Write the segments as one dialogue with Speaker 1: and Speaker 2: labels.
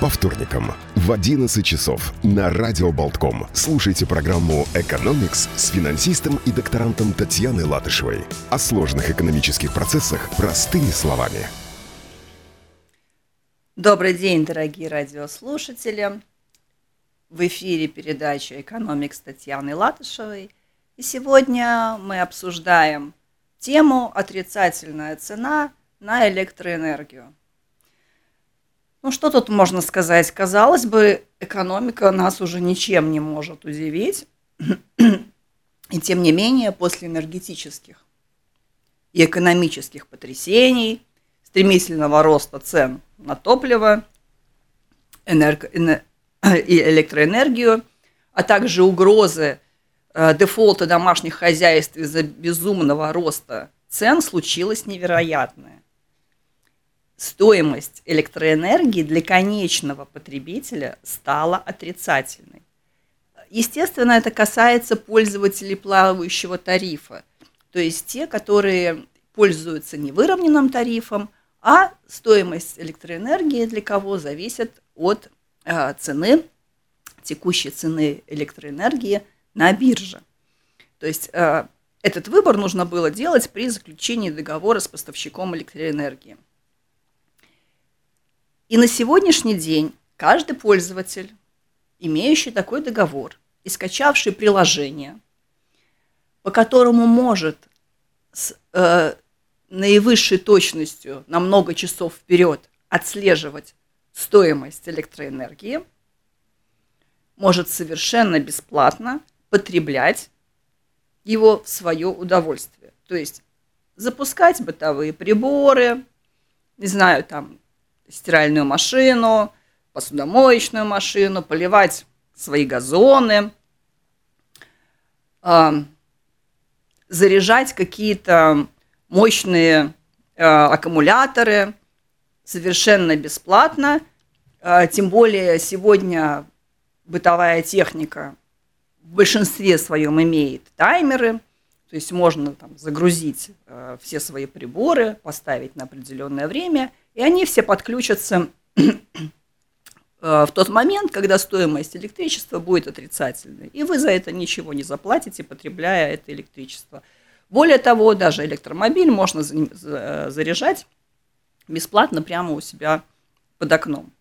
Speaker 1: По вторникам в 11 часов на Радио Болтком слушайте программу «Экономикс» с финансистом и докторантом Татьяной Латышевой. О сложных экономических процессах простыми словами.
Speaker 2: Добрый день, дорогие радиослушатели. В эфире передача «Экономикс» Татьяны Латышевой. И сегодня мы обсуждаем тему «Отрицательная цена на электроэнергию». Ну, что тут можно сказать? Казалось бы, экономика нас уже ничем не может удивить. И тем не менее, после энергетических и экономических потрясений, стремительного роста цен на топливо энерго, и электроэнергию, а также угрозы э, дефолта домашних хозяйств из-за безумного роста цен, случилось невероятное стоимость электроэнергии для конечного потребителя стала отрицательной. Естественно, это касается пользователей плавающего тарифа, то есть те, которые пользуются не выровненным тарифом, а стоимость электроэнергии для кого зависит от э, цены, текущей цены электроэнергии на бирже. То есть э, этот выбор нужно было делать при заключении договора с поставщиком электроэнергии. И на сегодняшний день каждый пользователь, имеющий такой договор и скачавший приложение, по которому может с э, наивысшей точностью на много часов вперед отслеживать стоимость электроэнергии, может совершенно бесплатно потреблять его в свое удовольствие. То есть запускать бытовые приборы, не знаю, там стиральную машину, посудомоечную машину, поливать свои газоны, э, заряжать какие-то мощные э, аккумуляторы совершенно бесплатно. Э, тем более сегодня бытовая техника в большинстве своем имеет таймеры, то есть можно там, загрузить э, все свои приборы, поставить на определенное время – и они все подключатся э, в тот момент, когда стоимость электричества будет отрицательной. И вы за это ничего не заплатите, потребляя это электричество. Более того, даже электромобиль можно заряжать бесплатно прямо у себя под окном.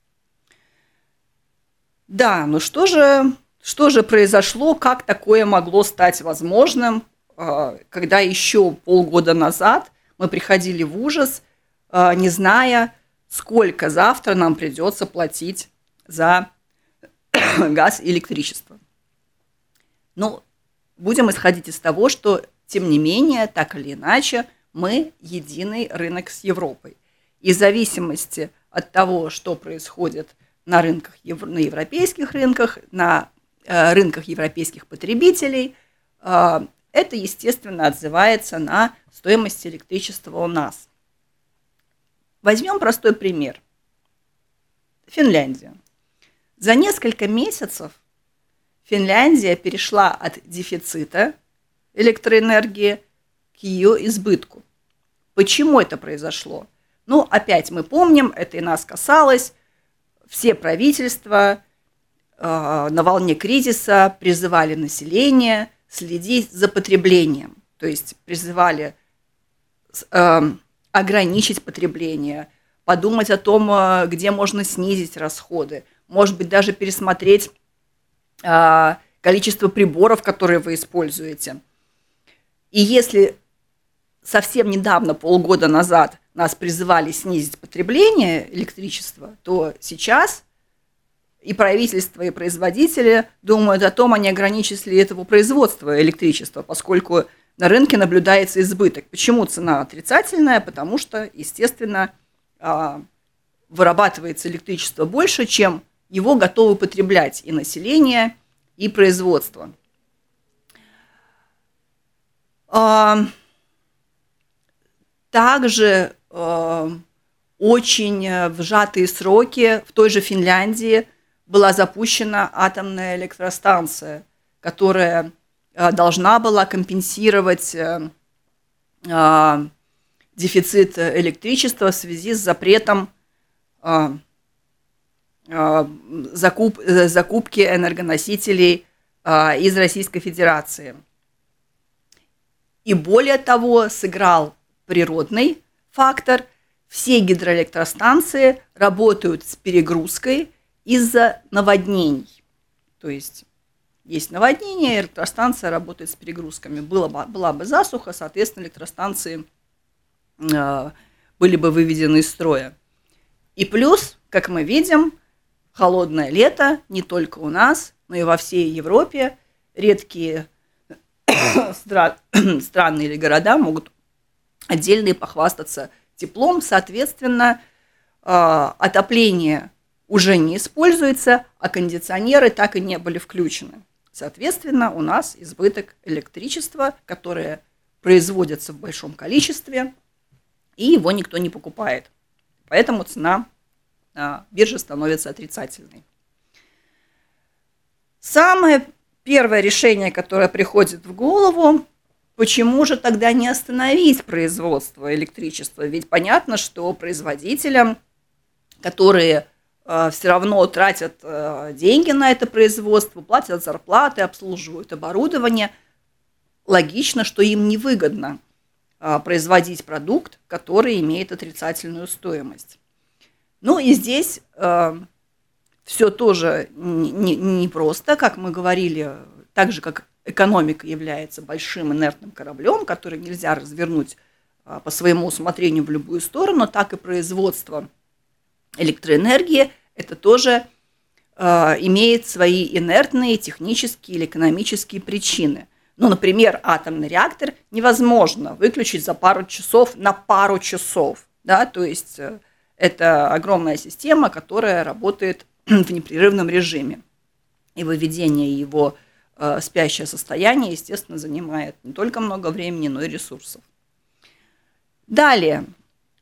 Speaker 2: Да, ну что же, что же произошло, как такое могло стать возможным, э, когда еще полгода назад мы приходили в ужас – Э, не зная, сколько завтра нам придется платить за газ и электричество. Ну, будем исходить из того, что, тем не менее, так или иначе, мы единый рынок с Европой. И в зависимости от того, что происходит на рынках, на европейских рынках, на э, рынках европейских потребителей, э, это, естественно, отзывается на стоимость электричества у нас. Возьмем простой пример. Финляндия. За несколько месяцев Финляндия перешла от дефицита электроэнергии к ее избытку. Почему это произошло? Ну, опять мы помним, это и нас касалось. Все правительства э, на волне кризиса призывали население следить за потреблением. То есть призывали э, ограничить потребление, подумать о том, э, где можно снизить расходы, может быть, даже пересмотреть а, количество приборов, которые вы используете. И если совсем недавно, полгода назад, нас призывали снизить потребление электричества, то сейчас и правительство, и производители думают о том, а не ограничить ли этого производства электричества, поскольку на рынке наблюдается избыток. Почему цена отрицательная? Потому что, естественно, а, вырабатывается электричество больше, чем его готовы потреблять и население, и производство. А, также а, очень в сжатые сроки в той же Финляндии была запущена атомная электростанция, которая должна была компенсировать э, э, дефицит электричества в связи с запретом закуп, закупки энергоносителей из Российской Федерации. И более того, сыграл природный фактор. Все гидроэлектростанции работают с перегрузкой из-за наводнений. То есть есть наводнение, электростанция работает с перегрузками. Было бы, была бы засуха, соответственно, электростанции э, были бы выведены из строя. И плюс, как мы видим, холодное лето не только у нас, но и во всей Европе. Редкие страны или города могут отдельные похвастаться теплом. Соответственно, э, отопление уже не используется, а кондиционеры так и не были включены. Соответственно, у нас избыток электричества, которое производится в большом количестве, и его никто не покупает. Поэтому цена а, биржи становится отрицательной. Самое первое решение, которое приходит в голову, почему же тогда не остановить производство электричества? Ведь понятно, что производителям, которые все равно тратят э, деньги на это производство, платят зарплаты, обслуживают оборудование. Логично, что им невыгодно э, производить продукт, который имеет отрицательную стоимость. Ну и здесь все тоже не, не просто, как мы говорили, так же как экономика является большим инертным кораблем, который нельзя развернуть по своему усмотрению в любую сторону, так и производство электроэнергии это тоже э, имеет свои инертные технические или экономические причины. Ну, например, атомный реактор невозможно выключить за пару часов на пару часов. Да? То есть э, это огромная система, которая работает в непрерывном режиме. И выведение его э, спящее состояние, естественно, занимает не только много времени, но и ресурсов. Далее,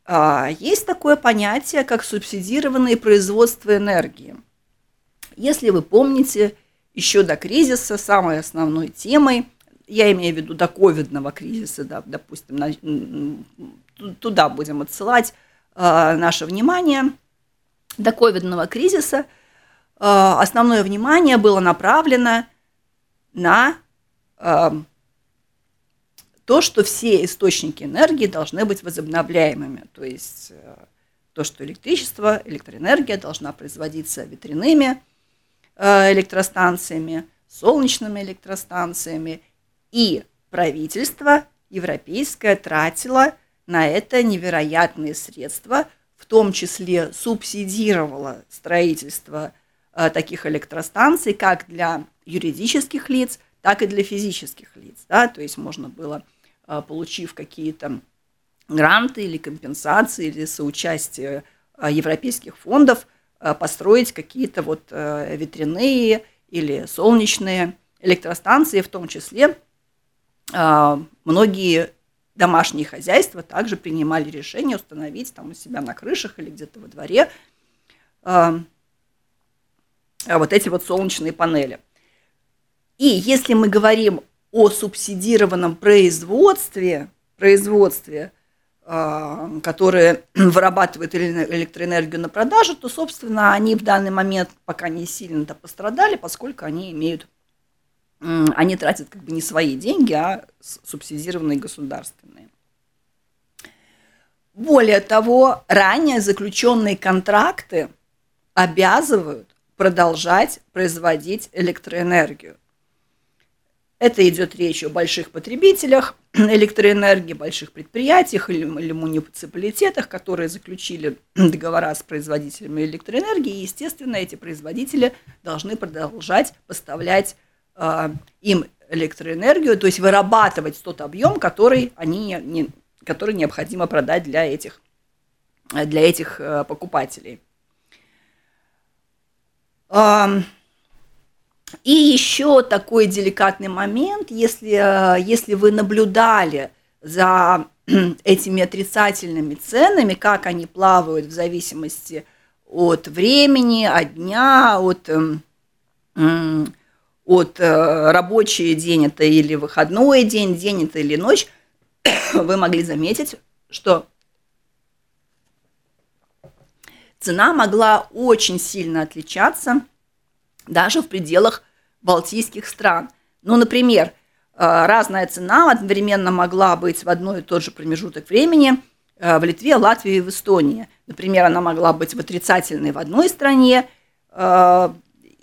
Speaker 2: есть такое понятие, как субсидированное производство энергии. Если вы помните, еще до кризиса самой основной темой, я имею в виду до ковидного кризиса, да, допустим, туда будем отсылать а, наше внимание, до ковидного кризиса а, основное внимание было направлено на то, что все источники энергии должны быть возобновляемыми. То есть э, то, что электричество, электроэнергия должна производиться ветряными э, электростанциями, солнечными электростанциями. И правительство европейское тратило на это невероятные средства, в том числе субсидировало строительство э, таких электростанций как для юридических лиц, так и для физических лиц. Да? То есть можно было получив какие-то гранты или компенсации или соучастие а, европейских фондов, а, построить какие-то вот ветряные или солнечные электростанции, в том числе многие домашние хозяйства также принимали решение установить там у себя на крышах или где-то во дворе вот эти вот солнечные панели. И если мы говорим о субсидированном производстве, производстве, а, которое вырабатывает электроэнергию на продажу, то, собственно, они в данный момент пока не сильно-то пострадали, поскольку они имеют, они тратят как бы не свои деньги, а субсидированные государственные. Более того, ранее заключенные контракты обязывают продолжать производить электроэнергию. Это идет речь о больших потребителях электроэнергии, больших предприятиях или, или муниципалитетах, которые заключили договора с производителями электроэнергии. И, естественно, эти производители должны продолжать поставлять э, им электроэнергию, то есть вырабатывать тот объем, который, они не, который необходимо продать для этих, для этих э, покупателей. И еще такой деликатный момент, если, э, если вы наблюдали за этими отрицательными ценами, как они плавают в зависимости от времени, от дня, от, эм, от э, рабочий день это или выходной день, день это или ночь, вы могли заметить, что цена могла очень сильно отличаться даже в пределах балтийских стран. Ну, например, э, разная цена одновременно могла быть в одной и тот же промежуток времени э, в Литве, Латвии и в Эстонии. Например, она могла быть в отрицательной в одной стране э,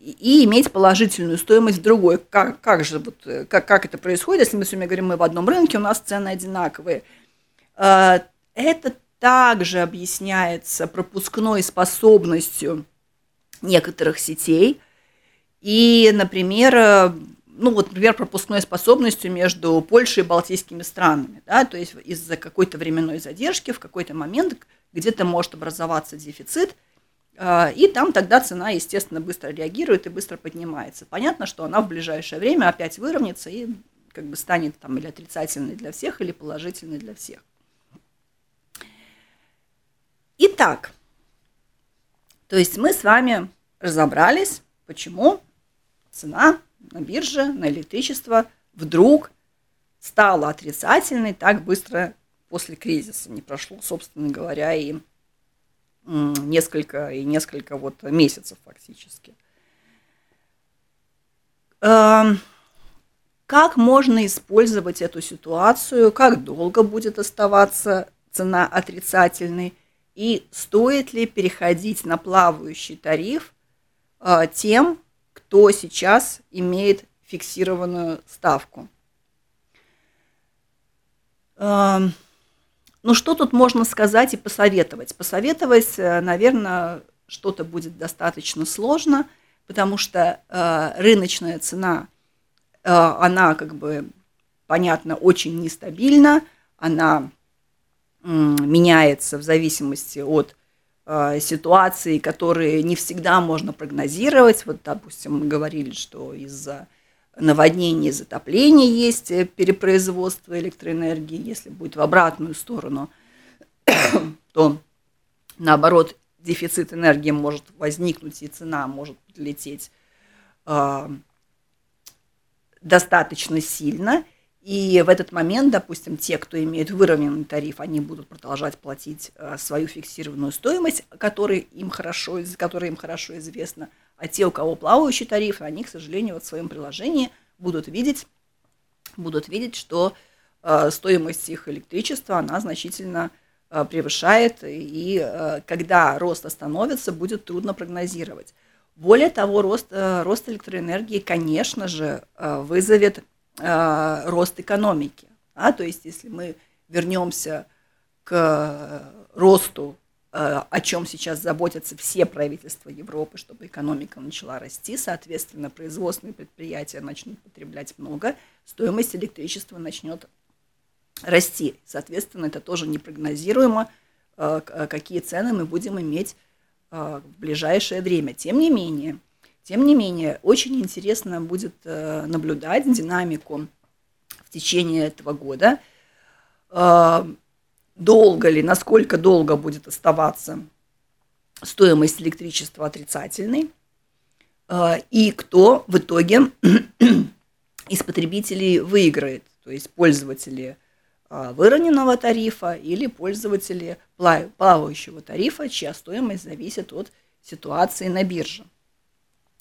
Speaker 2: и иметь положительную стоимость в другой. Как, как же вот, как, как это происходит, если мы с вами говорим, мы в одном рынке, у нас цены одинаковые. Это также объясняется пропускной способностью некоторых сетей. И, например, ну вот, например, пропускной способностью между Польшей и Балтийскими странами. Да? То есть из-за какой-то временной задержки в какой-то момент где-то может образоваться дефицит, а, и там тогда цена, естественно, быстро реагирует и быстро поднимается. Понятно, что она в ближайшее время опять выровняется и как бы станет там или отрицательной для всех, или положительной для всех. Итак, то есть мы с вами разобрались, почему цена на бирже на электричество вдруг стала отрицательной так быстро после кризиса. Не прошло, собственно говоря, и несколько, и несколько вот месяцев фактически. Эм, как можно использовать эту ситуацию, как долго будет оставаться цена отрицательной – и стоит ли переходить на плавающий тариф э, тем, кто сейчас имеет фиксированную ставку. Э, ну, что тут можно сказать и посоветовать? Посоветовать, э, наверное, что-то будет достаточно сложно, потому что э, рыночная цена, э, она как бы, понятно, очень нестабильна, она меняется в зависимости от ситуации, которые не всегда можно прогнозировать. Вот, допустим, мы говорили, что из-за наводнений и затопления есть э, перепроизводство электроэнергии. Если будет в обратную сторону, то наоборот дефицит энергии может возникнуть и цена может лететь э, достаточно сильно. И в этот момент, допустим, те, кто имеет выровненный тариф, они будут продолжать платить э, свою фиксированную стоимость, которая им хорошо, которая им хорошо известна. А те, у кого плавающий тариф, они, к сожалению, вот в своем приложении будут видеть, будут видеть, что э, стоимость их электричества, она значительно э, превышает, и когда рост остановится, будет трудно прогнозировать. Более того, рост, рост электроэнергии, конечно же, вызовет э, рост экономики. А, то есть, если мы вернемся к росту, э, о чем сейчас заботятся все правительства Европы, чтобы экономика начала расти, соответственно, производственные предприятия начнут потреблять много, стоимость электричества начнет расти. Соответственно, это тоже непрогнозируемо, э, какие цены мы будем иметь в ближайшее время. Тем не менее, тем не менее, очень интересно будет э, наблюдать динамику в течение этого года. Э, долго ли, насколько долго будет оставаться стоимость электричества отрицательной, э, и кто в итоге из потребителей выиграет, то есть пользователи выровненного тарифа или пользователи плавающего тарифа, чья стоимость зависит от ситуации на бирже.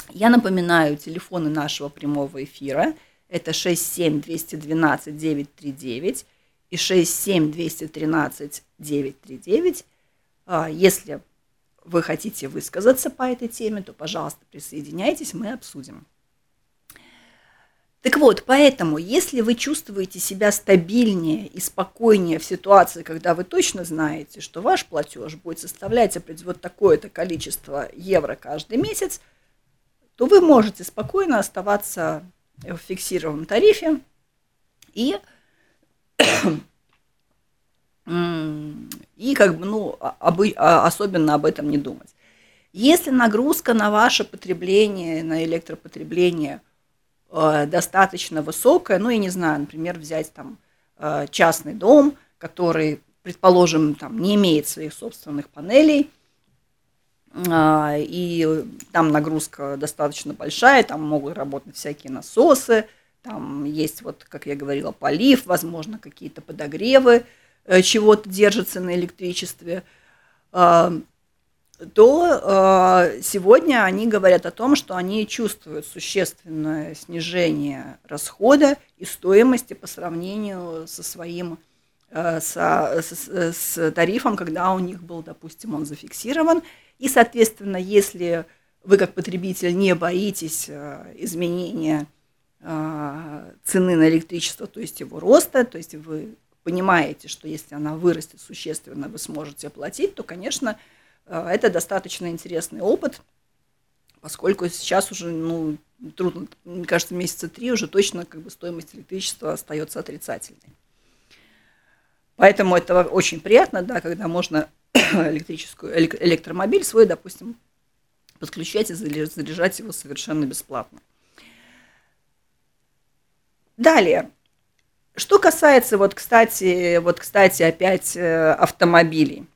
Speaker 2: Я напоминаю телефоны нашего прямого эфира. Это 67 212 939 и 67 213 939. Если вы хотите высказаться по этой теме, то, пожалуйста, присоединяйтесь, мы обсудим. Так вот, поэтому, если вы чувствуете себя стабильнее и спокойнее в ситуации, когда вы точно знаете, что ваш платеж будет составлять вот такое-то количество евро каждый месяц – то вы можете спокойно оставаться в фиксированном тарифе и и как бы, ну, обы, а, особенно об этом не думать. Если нагрузка на ваше потребление, на электропотребление э, достаточно высокая, ну, я не знаю, например, взять там э, частный дом, который, предположим, там не имеет своих собственных панелей – а, и там нагрузка достаточно большая, там могут работать всякие насосы, там есть, вот, как я говорила, полив, возможно, какие-то подогревы, э, чего-то держится на электричестве. А, то э, сегодня они говорят о том, что они чувствуют существенное снижение расхода и стоимости по сравнению со своим э, со, с, с тарифом, когда у них был, допустим, он зафиксирован. И, соответственно, если вы как потребитель не боитесь э, изменения э, цены на электричество, то есть его роста, то есть вы понимаете, что если она вырастет существенно, вы сможете оплатить, то, конечно, э, это достаточно интересный опыт, поскольку сейчас уже, ну, трудно, мне кажется, месяца три уже точно как бы стоимость электричества остается отрицательной. Поэтому это очень приятно, да, когда можно электрическую, электромобиль свой, допустим, подключать и заряжать его совершенно бесплатно. Далее. Что касается, вот, кстати, вот, кстати, опять э, автомобилей.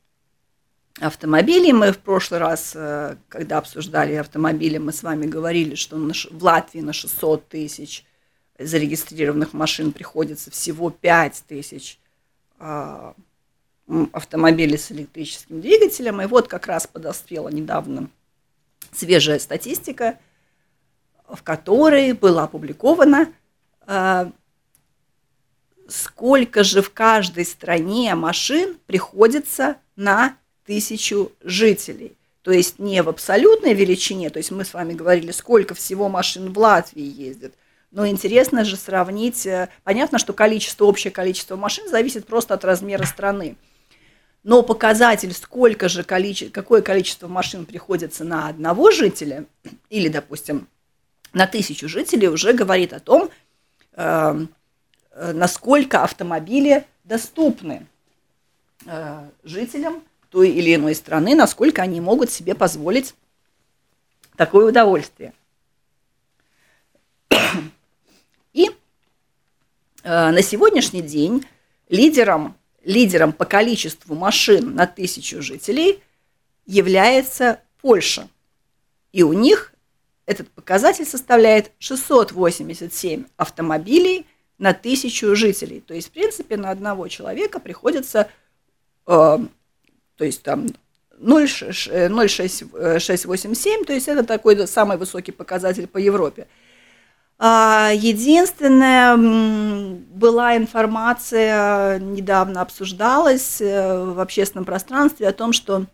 Speaker 2: Автомобилей мы в прошлый раз, э, когда обсуждали автомобили, мы с вами говорили, что в Латвии на 600 тысяч зарегистрированных машин приходится всего 5 тысяч а, автомобилей с электрическим двигателем. И вот как раз подоспела недавно свежая статистика, в которой было опубликовано а, сколько же в каждой стране машин приходится на тысячу жителей. То есть не в абсолютной величине, то есть мы с вами говорили, сколько всего машин в Латвии ездит, но интересно же сравнить, э, понятно, что количество, общее количество машин зависит просто от размера страны. Но показатель, сколько же количе, какое количество машин приходится на одного жителя, или, допустим, на тысячу жителей, уже говорит о том, э, Э, насколько автомобили доступны э, жителям той или иной страны, насколько они могут себе позволить такое удовольствие. И э, на сегодняшний день лидером, лидером по количеству машин на тысячу жителей является Польша. И у них этот показатель составляет 687 автомобилей – на тысячу жителей. То есть, в принципе, на одного человека приходится, э, то есть там 0,687, то есть это такой самый высокий показатель по Европе. А, единственное, была информация, недавно обсуждалась э, в общественном пространстве о том, что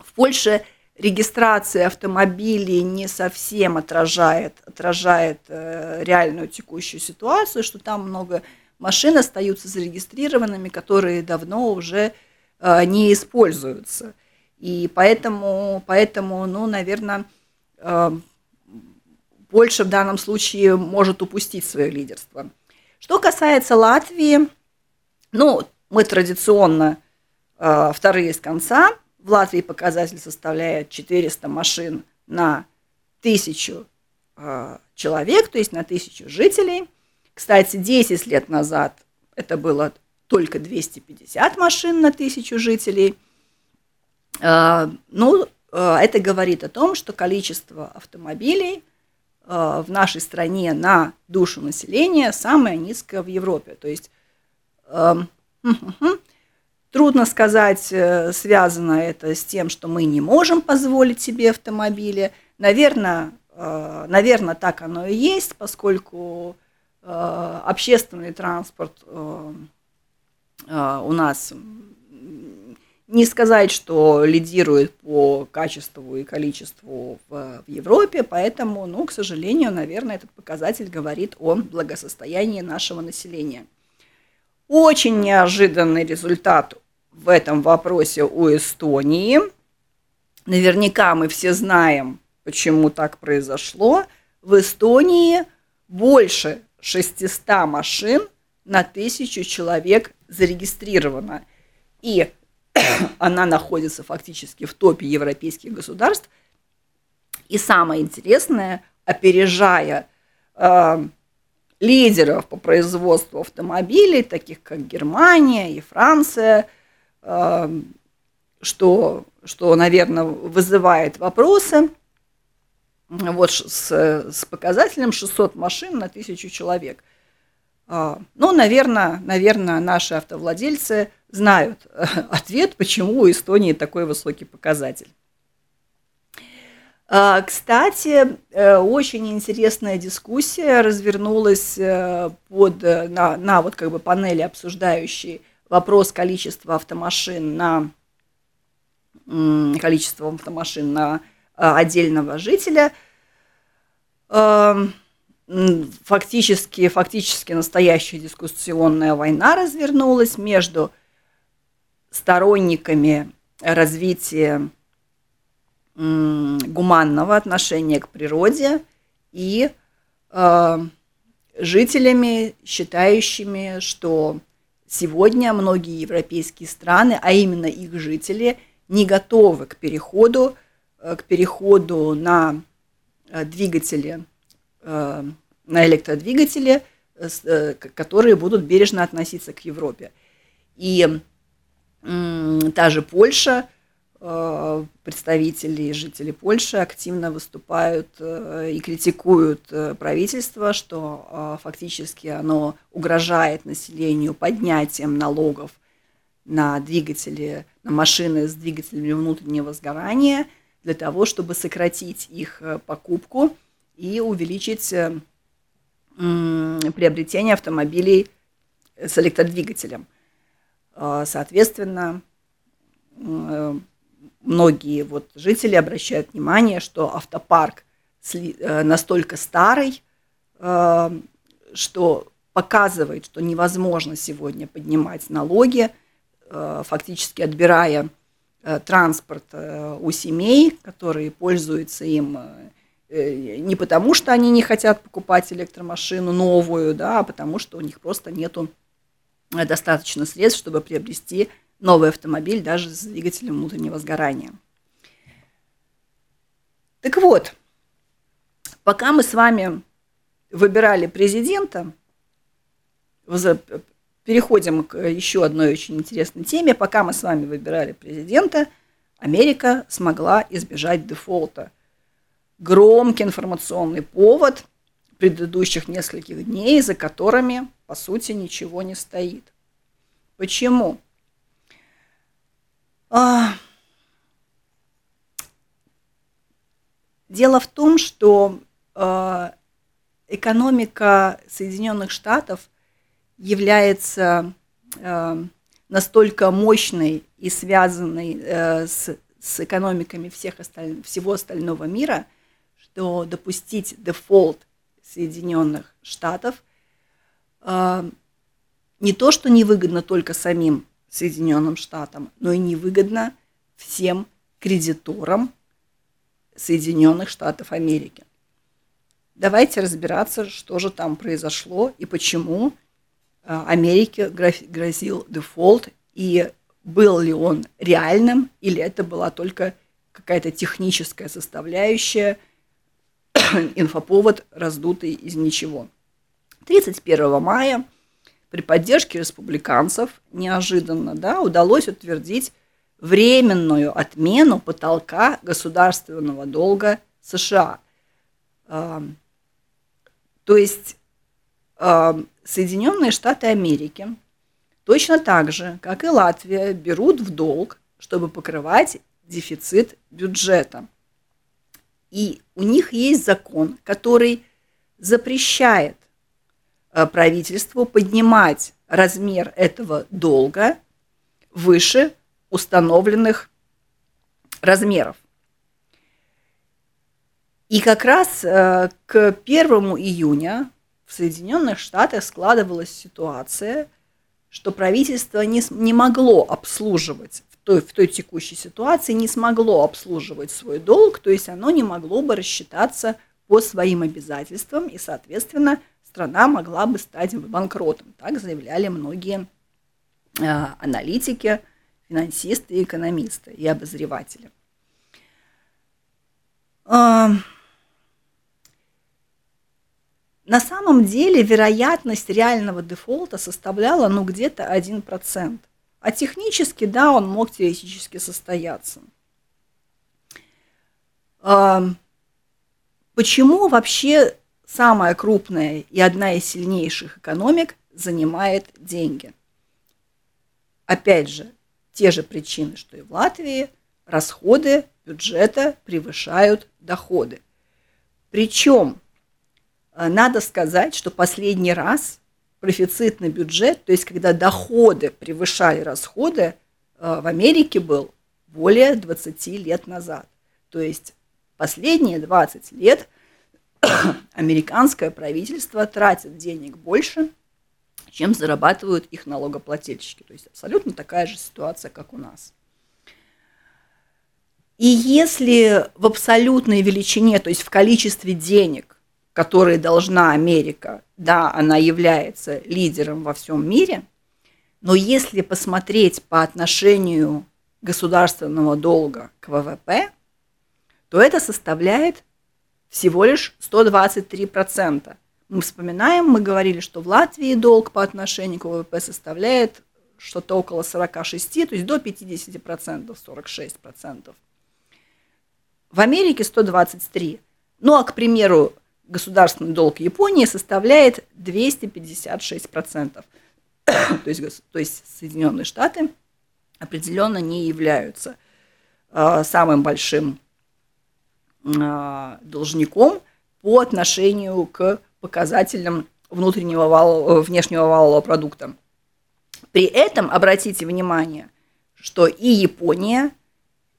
Speaker 2: в Польше регистрация автомобилей не совсем отражает, отражает э, реальную текущую ситуацию, что там много машин остаются зарегистрированными, которые давно уже э, не используются. И поэтому, поэтому ну, наверное, больше в данном случае может упустить свое лидерство. Что касается Латвии, ну, мы традиционно э, вторые с конца – в Латвии показатель составляет 400 машин на тысячу э, человек, то есть на тысячу жителей. Кстати, 10 лет назад это было только 250 машин на тысячу жителей. Э, ну, э, это говорит о том, что количество автомобилей в нашей стране на душу населения самое низкое в Европе. То есть э, Трудно сказать, э, связано это с тем, что мы не можем позволить себе автомобили. Наверное, э, наверное так оно и есть, поскольку э, общественный транспорт у нас не сказать, что лидирует по качеству и количеству в, в Европе, поэтому, ну, к сожалению, наверное, этот показатель говорит о благосостоянии нашего населения. Очень неожиданный результат в этом вопросе у Эстонии. Наверняка мы все знаем, почему так произошло. В Эстонии больше 600 машин на тысячу человек зарегистрировано. И она находится фактически в топе европейских государств. И самое интересное, опережая э, лидеров по производству автомобилей, таких как Германия и Франция – что, что, наверное, вызывает вопросы. Вот с, с показателем 600 машин на тысячу человек. А, ну, наверное, наверное, наши автовладельцы знают ответ, почему у Эстонии такой высокий показатель. А, кстати, э, очень интересная дискуссия развернулась э, под, э, на, на вот как бы панели, обсуждающей вопрос количества автомашин на количество автомашин на отдельного жителя. Фактически, фактически настоящая дискуссионная война развернулась между сторонниками развития гуманного отношения к природе и э, жителями, считающими, что сегодня многие европейские страны, а именно их жители, не готовы к переходу, э, к переходу на э, двигатели, на электродвигатели, которые будут бережно относиться к Европе. И та же Польша Э, представители и жители Польши активно выступают э, и критикуют э, правительство, что фактически оно угрожает населению поднятием налогов на двигатели, на машины с двигателями внутреннего сгорания для того, чтобы сократить их покупку и увеличить приобретение автомобилей с электродвигателем. Соответственно, многие вот жители обращают внимание, что автопарк э, настолько старый, э, что показывает, что невозможно сегодня поднимать налоги, э, фактически отбирая транспорт у семей, которые пользуются им не потому, что они не хотят покупать электромашину новую, да, а потому что у них просто нету достаточно средств, чтобы приобрести новый автомобиль даже с двигателем внутреннего сгорания. Так вот, пока мы с вами выбирали президента, переходим к еще одной очень интересной теме. Пока мы с вами выбирали президента, Америка смогла избежать дефолта. Громкий информационный повод предыдущих нескольких дней, за которыми, по сути, ничего не стоит. Почему? А, дело в том, что а, экономика Соединенных Штатов является а, настолько мощной и связанной э, с, с экономиками всех осталь... всего остального мира, что допустить дефолт Соединенных Штатов не то, что невыгодно только самим Соединенным Штатам, но и невыгодно всем кредиторам Соединенных Штатов Америки. Давайте разбираться, что же там произошло и почему а, Америке грозил дефолт, и был ли он реальным, или это была только какая-то техническая составляющая, инфоповод, раздутый из ничего. 31 мая при поддержке республиканцев неожиданно да, удалось утвердить временную отмену потолка государственного долга США. То есть Соединенные Штаты Америки точно так же, как и Латвия, берут в долг, чтобы покрывать дефицит бюджета. И у них есть закон, который запрещает Э, правительству поднимать размер этого долга выше установленных размеров. И как раз э, к 1 июня в Соединенных Штатах складывалась ситуация, что правительство не, не могло обслуживать той, в той текущей ситуации, не смогло обслуживать свой долг, то есть оно не могло бы рассчитаться по своим обязательствам и, соответственно, страна могла бы стать банкротом. Так заявляли многие э, аналитики, финансисты, экономисты и обозреватели. Э, на самом деле вероятность реального дефолта составляла ну где-то 1%. А технически, да, он мог теоретически состояться. Почему вообще самая крупная и одна из сильнейших экономик занимает деньги. Опять же, те же причины, что и в Латвии, расходы бюджета превышают доходы. Причем э, надо сказать, что последний раз профицитный бюджет, то есть когда доходы превышали расходы, э, в Америке был более 20 лет назад. То есть последние 20 лет американское правительство тратит денег больше, чем зарабатывают их налогоплательщики. То есть абсолютно такая же ситуация, как у нас. И если в абсолютной величине, то есть в количестве денег, которые должна Америка, да, она является лидером во всем мире, но если посмотреть по отношению государственного долга к ВВП, то это составляет всего лишь 123%. Мы вспоминаем, мы говорили, что в Латвии долг по отношению к ВВП составляет что-то около 46, то есть до 50%, 46%. В Америке 123. Ну а, к примеру, государственный долг Японии составляет 256%. то, есть, то есть Соединенные Штаты определенно не являются э, самым большим э, должником по отношению к показателям внутреннего валового, внешнего валового продукта. При этом обратите внимание, что и Япония –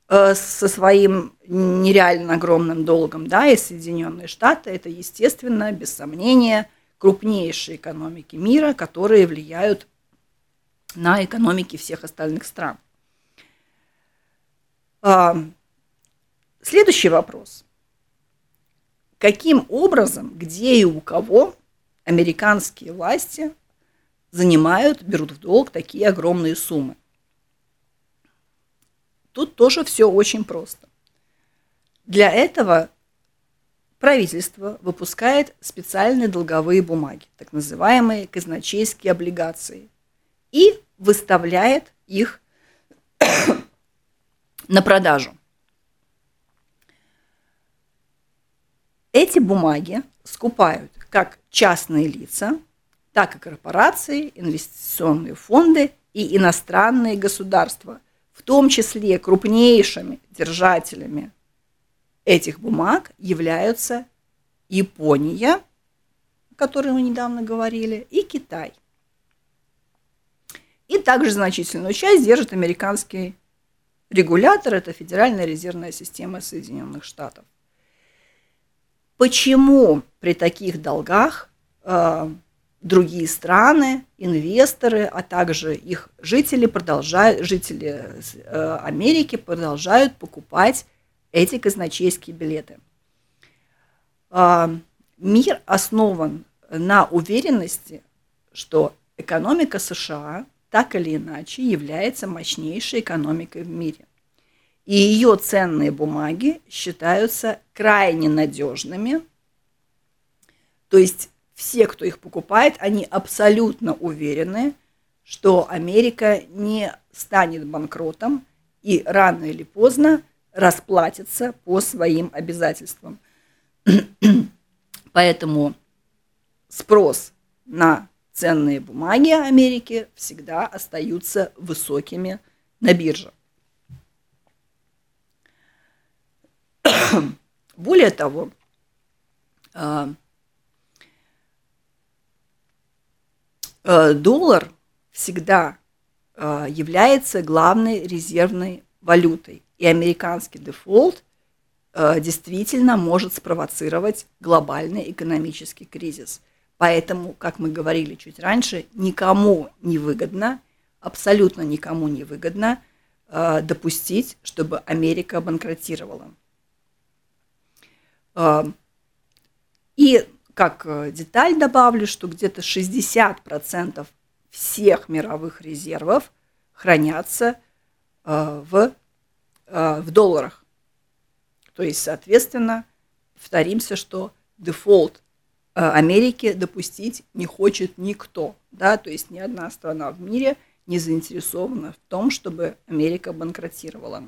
Speaker 2: со своим нереально огромным долгом, да, и Соединенные Штаты, это, естественно, без сомнения, крупнейшие экономики мира, которые влияют на экономики всех остальных стран. А, следующий вопрос. Каким образом, где и у кого американские власти занимают, берут в долг такие огромные суммы? Тут тоже все очень просто. Для этого правительство выпускает специальные долговые бумаги, так называемые казначейские облигации, и выставляет их на продажу. Эти бумаги скупают как частные лица, так и корпорации, инвестиционные фонды и иностранные государства, том числе крупнейшими держателями этих бумаг являются Япония, о которой мы недавно говорили, и Китай. И также значительную часть держит американский регулятор, это Федеральная резервная система Соединенных Штатов. Почему при таких долгах э, другие страны, инвесторы, а также их жители продолжают, жители э, Америки продолжают покупать эти казначейские билеты. А, мир основан на уверенности, что экономика США так или иначе является мощнейшей экономикой в мире. И ее ценные бумаги считаются крайне надежными, то есть все, кто их покупает, они абсолютно уверены, что Америка не станет банкротом и рано или поздно расплатится по своим обязательствам. Поэтому спрос на ценные бумаги Америки всегда остаются высокими на бирже. Более того, а, Э, доллар всегда э, является главной резервной валютой. И американский дефолт э, действительно может спровоцировать глобальный экономический кризис. Поэтому, как мы говорили чуть раньше, никому не выгодно, абсолютно никому не выгодно допустить, чтобы Америка банкротировала. И как э, деталь добавлю, что где-то 60% всех мировых резервов хранятся э, в, э, в долларах. То есть, соответственно, повторимся, что дефолт Америки допустить не хочет никто. Да? То есть ни одна страна в мире не заинтересована в том, чтобы Америка банкротировала.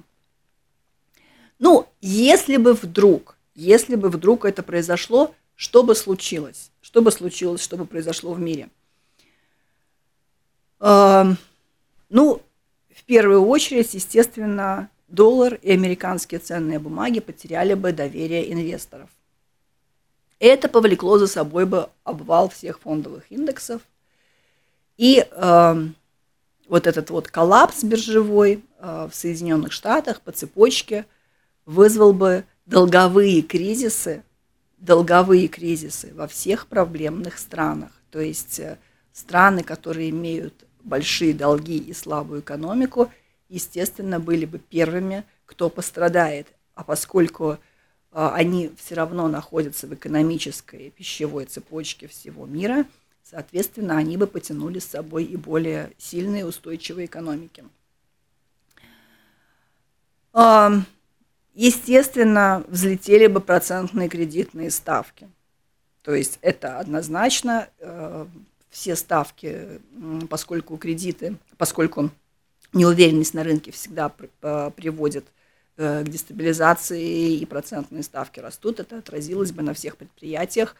Speaker 2: Ну, если бы вдруг, если бы вдруг это произошло, что бы случилось? Что бы случилось, что бы произошло в мире? Э, ну, в первую очередь, естественно, доллар и американские ценные бумаги потеряли бы доверие инвесторов. Это повлекло за собой бы обвал всех фондовых индексов. И э, вот этот вот коллапс биржевой э, в Соединенных Штатах по цепочке вызвал бы долговые кризисы, долговые кризисы во всех проблемных странах. То есть э, страны, которые имеют большие долги и слабую экономику, естественно, были бы первыми, кто пострадает. А поскольку а, они все равно находятся в экономической пищевой цепочке всего мира, соответственно, они бы потянули с собой и более сильные устойчивые экономики. Естественно, взлетели бы процентные кредитные ставки. То есть это однозначно а, все ставки, поскольку кредиты, поскольку неуверенность на рынке всегда приводит Э, к дестабилизации и процентные ставки растут, это отразилось бы на всех предприятиях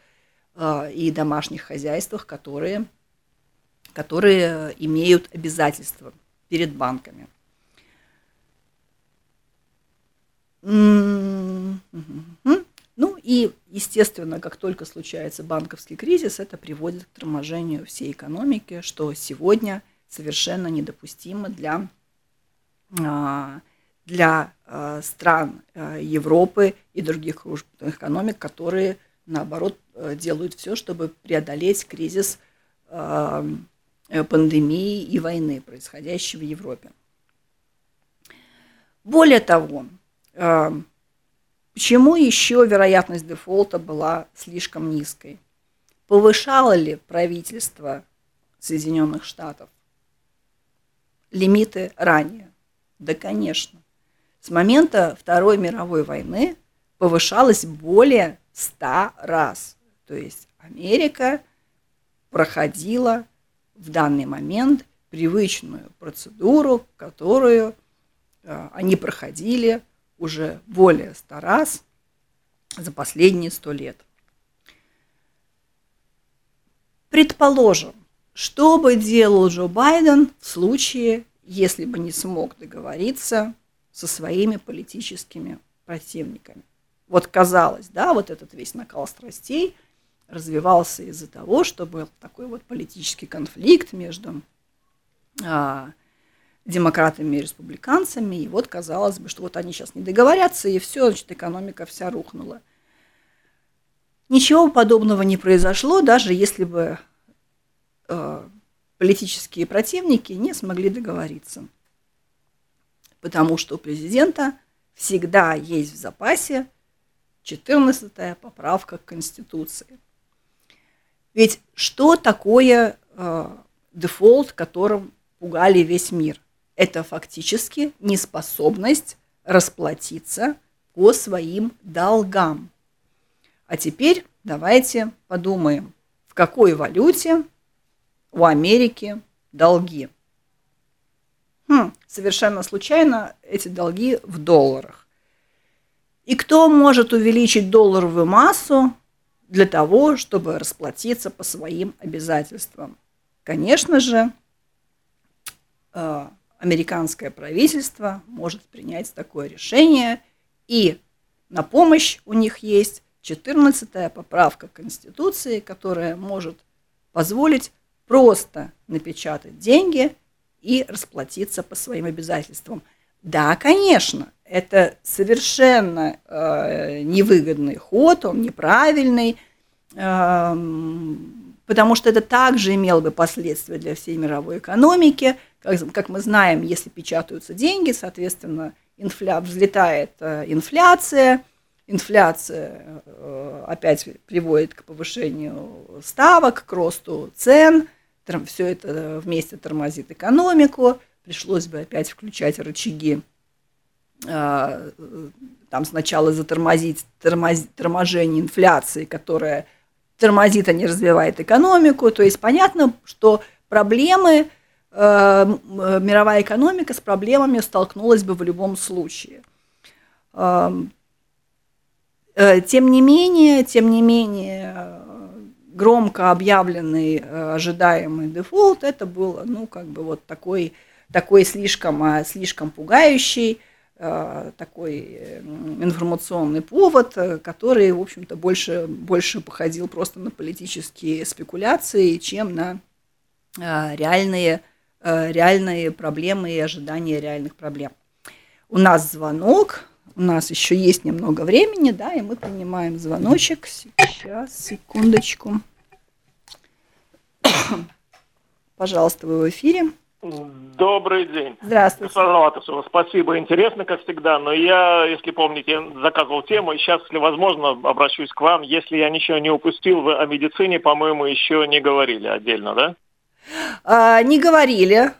Speaker 2: э, и домашних хозяйствах, которые, которые имеют обязательства перед банками. Ну и, естественно, как только случается банковский кризис, это приводит к торможению всей экономики, что сегодня совершенно недопустимо для а, для э, стран э, Европы и других крупных экономик, которые, наоборот, э, делают все, чтобы преодолеть кризис пандемии и войны, происходящей в Европе. Более того, почему еще вероятность дефолта была слишком низкой? Повышало ли правительство Соединенных Штатов лимиты ранее? Да, конечно с момента Второй мировой войны повышалась более 100 раз. То есть Америка проходила в данный момент привычную процедуру, которую э, они проходили уже более 100 раз за последние 100 лет. Предположим, что бы делал Джо Байден в случае, если бы не смог договориться со своими политическими противниками. Вот казалось, да, вот этот весь накал страстей развивался из-за того, что был такой вот политический конфликт между а, демократами и республиканцами, и вот казалось бы, что вот они сейчас не договорятся, и все, значит, экономика вся рухнула. Ничего подобного не произошло, даже если бы э, политические противники не смогли договориться потому что у президента всегда есть в запасе 14-я поправка к Конституции. Ведь что такое э, дефолт, которым пугали весь мир? Это фактически неспособность расплатиться по своим долгам. А теперь давайте подумаем, в какой валюте у Америки долги. Хм, совершенно случайно эти долги в долларах. И кто может увеличить долларовую массу для того, чтобы расплатиться по своим обязательствам? Конечно же, э, американское правительство может принять такое решение, и на помощь у них есть 14-я поправка Конституции, которая может позволить просто напечатать деньги – и расплатиться по своим обязательствам. Да, конечно, это совершенно э, невыгодный ход, он неправильный, э, потому что это также имело бы последствия для всей мировой экономики. Как, как мы знаем, если печатаются деньги, соответственно, инфля, взлетает э, инфляция, инфляция э, опять приводит к повышению ставок, к росту цен – все это вместе тормозит экономику, пришлось бы опять включать рычаги, там сначала затормозить тормоз, торможение инфляции, которая тормозит, а не развивает экономику. То есть понятно, что проблемы, э, мировая экономика с проблемами столкнулась бы в любом случае. Э, тем не менее, тем не менее, громко объявленный э, ожидаемый дефолт, это было, ну, как бы вот такой, такой слишком, э, слишком пугающий такой информационный повод, который, в общем-то, больше, больше походил просто на политические спекуляции, чем на реальные, реальные проблемы и ожидания реальных проблем. У нас звонок, у нас еще есть немного времени, да, и мы принимаем звоночек. Сейчас, секундочку. Пожалуйста, вы в эфире.
Speaker 3: Добрый день.
Speaker 2: Здравствуйте.
Speaker 3: Латышева, спасибо, интересно, как всегда. Но я, если помните, заказывал тему, и сейчас, если возможно, обращусь к вам. Если я ничего не упустил, вы о медицине, по-моему, еще не говорили отдельно, да?
Speaker 2: А, не говорили.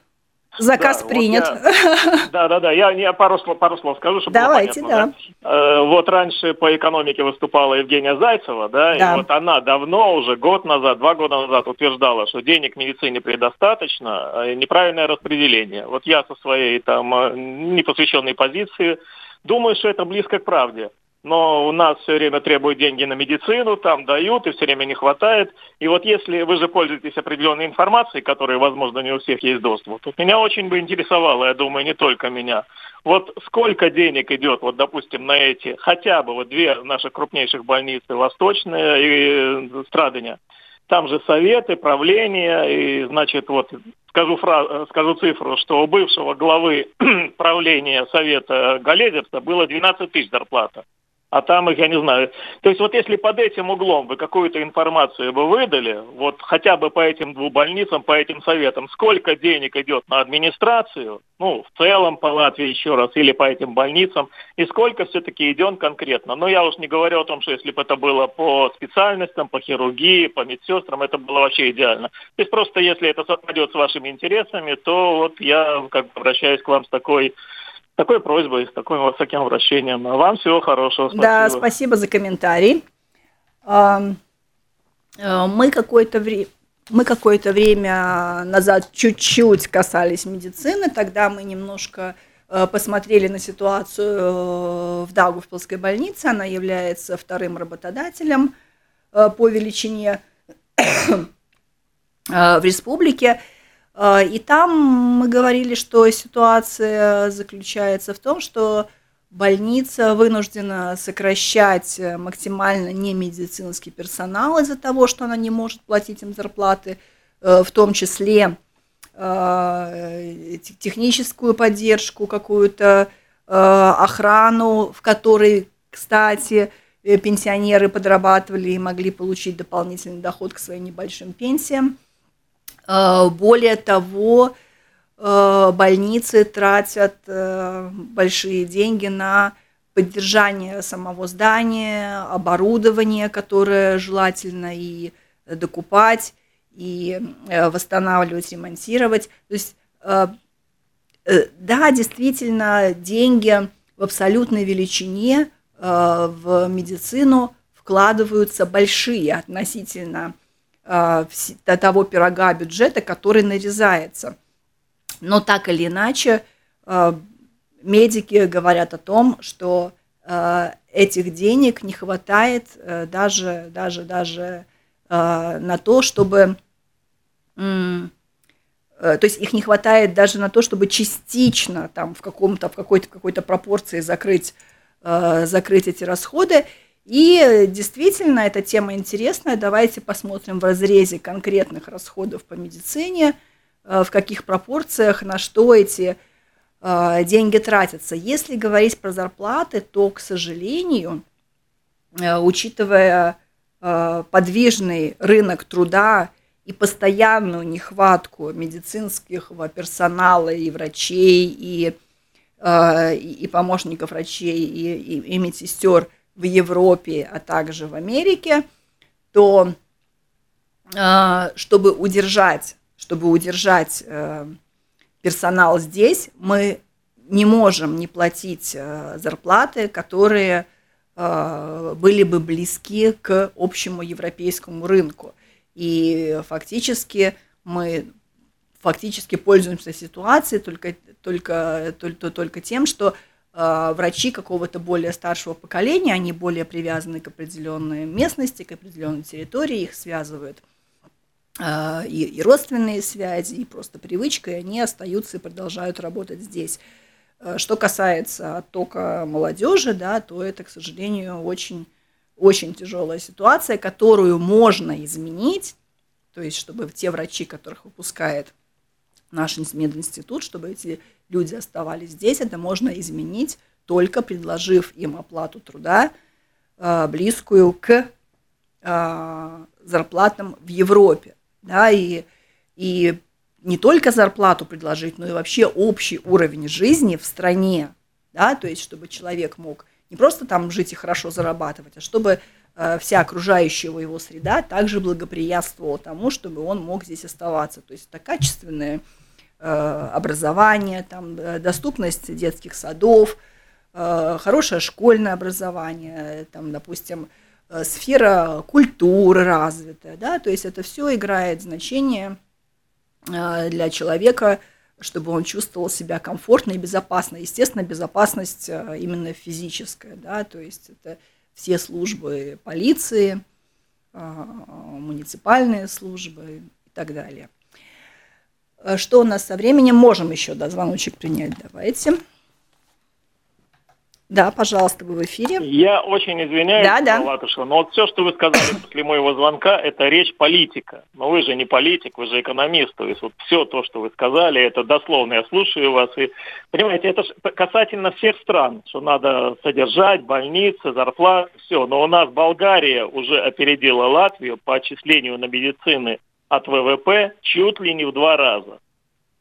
Speaker 2: Заказ да, принят. Вот
Speaker 3: я, да, да, да. Я, я пару, слов, пару слов скажу, чтобы
Speaker 2: Давайте,
Speaker 3: было понятно. Да. да. Вот раньше по экономике выступала Евгения Зайцева, да, да, и вот она давно, уже год назад, два года назад утверждала, что денег в медицине предостаточно, а неправильное распределение. Вот я со своей там э, непосвященной позиции думаю, что это близко к правде но у нас все время требуют деньги на медицину, там дают, и все время не хватает. И вот если вы же пользуетесь определенной информацией, которая, возможно, не у всех есть доступ, то меня очень бы интересовало, я думаю, не только меня, вот сколько денег идет, вот, допустим, на эти, хотя бы вот две наших крупнейших больницы, Восточная и э, Страдания, там же советы, правления, и, значит, вот скажу, фраз, скажу цифру, что у бывшего главы правления совета Галезерса было 12 тысяч зарплата а там их, я не знаю. То есть вот если под этим углом вы какую-то информацию бы выдали, вот хотя бы по этим двум больницам, по этим советам, сколько денег идет на администрацию, ну, в целом по Латвии еще раз, или по этим больницам, и сколько все-таки идет конкретно. Но я уж не говорю о том, что если бы это было по специальностям, по хирургии, по медсестрам, это было вообще идеально. То есть просто если это совпадет с вашими интересами, то вот я как бы обращаюсь к вам с такой такой просьбой, с таким высоким обращением. А вам всего хорошего.
Speaker 2: Спасибо. Да, спасибо за комментарий. Э, мы какое-то время мы какое-то время назад чуть-чуть касались медицины, тогда мы немножко э, посмотрели на ситуацию э, в Даугавпилской больнице, она является вторым работодателем по величине в республике, и там мы говорили, что ситуация заключается в том, что больница вынуждена сокращать э, максимально немедицинский персонал из-за того, что она не может платить им зарплаты, э, в том числе э, техническую поддержку, какую-то охрану, в которой, кстати, пенсионеры подрабатывали и могли получить дополнительный доход к своим небольшим пенсиям. Э, более того, э, больницы тратят э, большие деньги на поддержание самого здания, оборудование, которое желательно и докупать, и восстанавливать, ремонтировать. То есть, да, действительно, деньги в абсолютной величине в медицину вкладываются большие относительно Э, того пирога бюджета, который нарезается. Но так или иначе, э, медики говорят о том, что э, этих денег не хватает даже, даже, даже на то, чтобы то есть их не хватает даже на то, чтобы частично там в каком-то в какой-то какой-то пропорции закрыть закрыть эти расходы. И действительно, эта тема интересная. Давайте посмотрим в разрезе конкретных расходов по медицине, э, в каких пропорциях, на что эти э, деньги тратятся. Если говорить про зарплаты, то, к сожалению, э, учитывая подвижный рынок труда и постоянную нехватку медицинского персонала и врачей, и, и помощников врачей, и, и, и медсестер – в Европе, а также в Америке, то а, чтобы удержать, чтобы удержать э, персонал здесь, мы не можем не платить э, зарплаты, которые э, были бы близки к общему европейскому рынку. И фактически мы фактически пользуемся ситуацией только, только, только, только тем, что врачи какого-то более старшего поколения, они более привязаны к определенной местности, к определенной территории, их связывают э, и, и родственные связи, и просто привычка, и они остаются и продолжают работать здесь. Что касается оттока молодежи, да, то это, к сожалению, очень, очень тяжелая ситуация, которую можно изменить, то есть чтобы те врачи, которых выпускает наш мединститут, чтобы эти люди оставались здесь, это можно изменить только предложив им оплату труда, а, близкую к а, зарплатам в Европе. Да, и, и не только зарплату предложить, но и вообще общий уровень жизни в стране. Да, то есть, чтобы человек мог не просто там жить и хорошо зарабатывать, а чтобы вся окружающая его среда также благоприятствовала тому, чтобы он мог здесь оставаться. То есть это качественное э, образование, там, доступность детских садов, Э, хорошее школьное образование, там, допустим, э, сфера культуры развитая, да, то есть это все играет значение э, для человека, чтобы он чувствовал себя комфортно и безопасно. Естественно, безопасность именно физическая, да, то есть это все службы полиции, муниципальные службы и так далее. Что у нас со временем? Можем еще, да, звоночек принять, давайте. Да, пожалуйста, вы в эфире.
Speaker 3: Я очень извиняюсь, да, да. Латышева, но вот все, что вы сказали после моего звонка, это речь политика. Но вы же не политик, вы же экономист. То есть вот все то, что вы сказали, это дословно. Я слушаю вас. И, понимаете, это касательно всех стран, что надо содержать больницы, зарплаты, все. Но у нас Болгария уже опередила Латвию по отчислению на медицины от ВВП чуть ли не в два раза.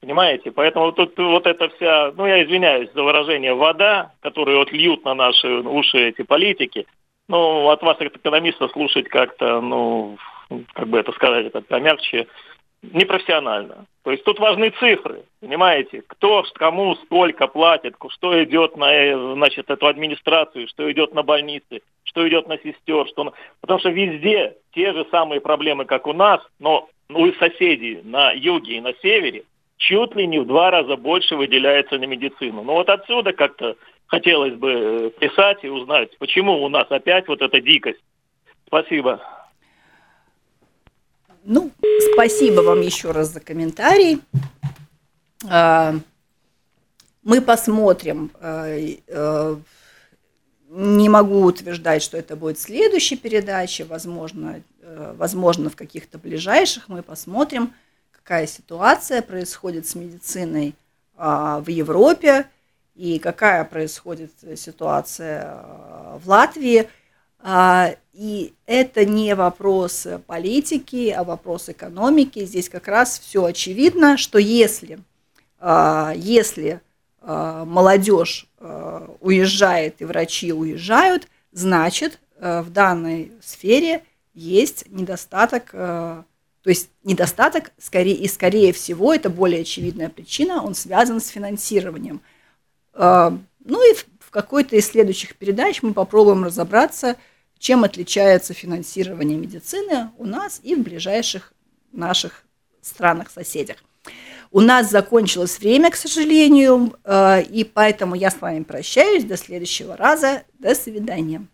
Speaker 3: Понимаете? Поэтому тут вот эта вся, ну я извиняюсь за выражение, вода, которую вот льют на наши уши эти политики, ну от вас, как экономиста, слушать как-то, ну, как бы это сказать, это помягче, непрофессионально. То есть тут важны цифры, понимаете? Кто, кому, сколько платит, что идет на значит, эту администрацию, что идет на больницы, что идет на сестер. Что... Потому что везде те же самые проблемы, как у нас, но ну, и соседей на юге и на севере – чуть ли не в два раза больше выделяется на медицину. Но вот отсюда как-то хотелось бы э, писать и узнать, почему у нас опять вот эта дикость. Спасибо.
Speaker 2: Ну, спасибо вам еще раз за комментарий. А, мы посмотрим. А, э, не могу утверждать, что это будет следующая передача. Возможно, э, возможно в каких-то ближайших мы посмотрим – какая ситуация происходит с медициной а, в Европе и какая происходит ситуация а, в Латвии. А, и это не вопрос политики, а вопрос экономики. Здесь как раз все очевидно, что если, если молодежь уезжает и врачи уезжают, значит в данной сфере есть недостаток то есть недостаток, скорее, и скорее всего, это более очевидная причина, он связан с финансированием. А, ну и в какой-то из следующих передач мы попробуем разобраться, чем отличается финансирование медицины у нас и в ближайших наших странах-соседях. У нас закончилось время, к сожалению, а, и поэтому я с вами прощаюсь. До следующего раза. До свидания.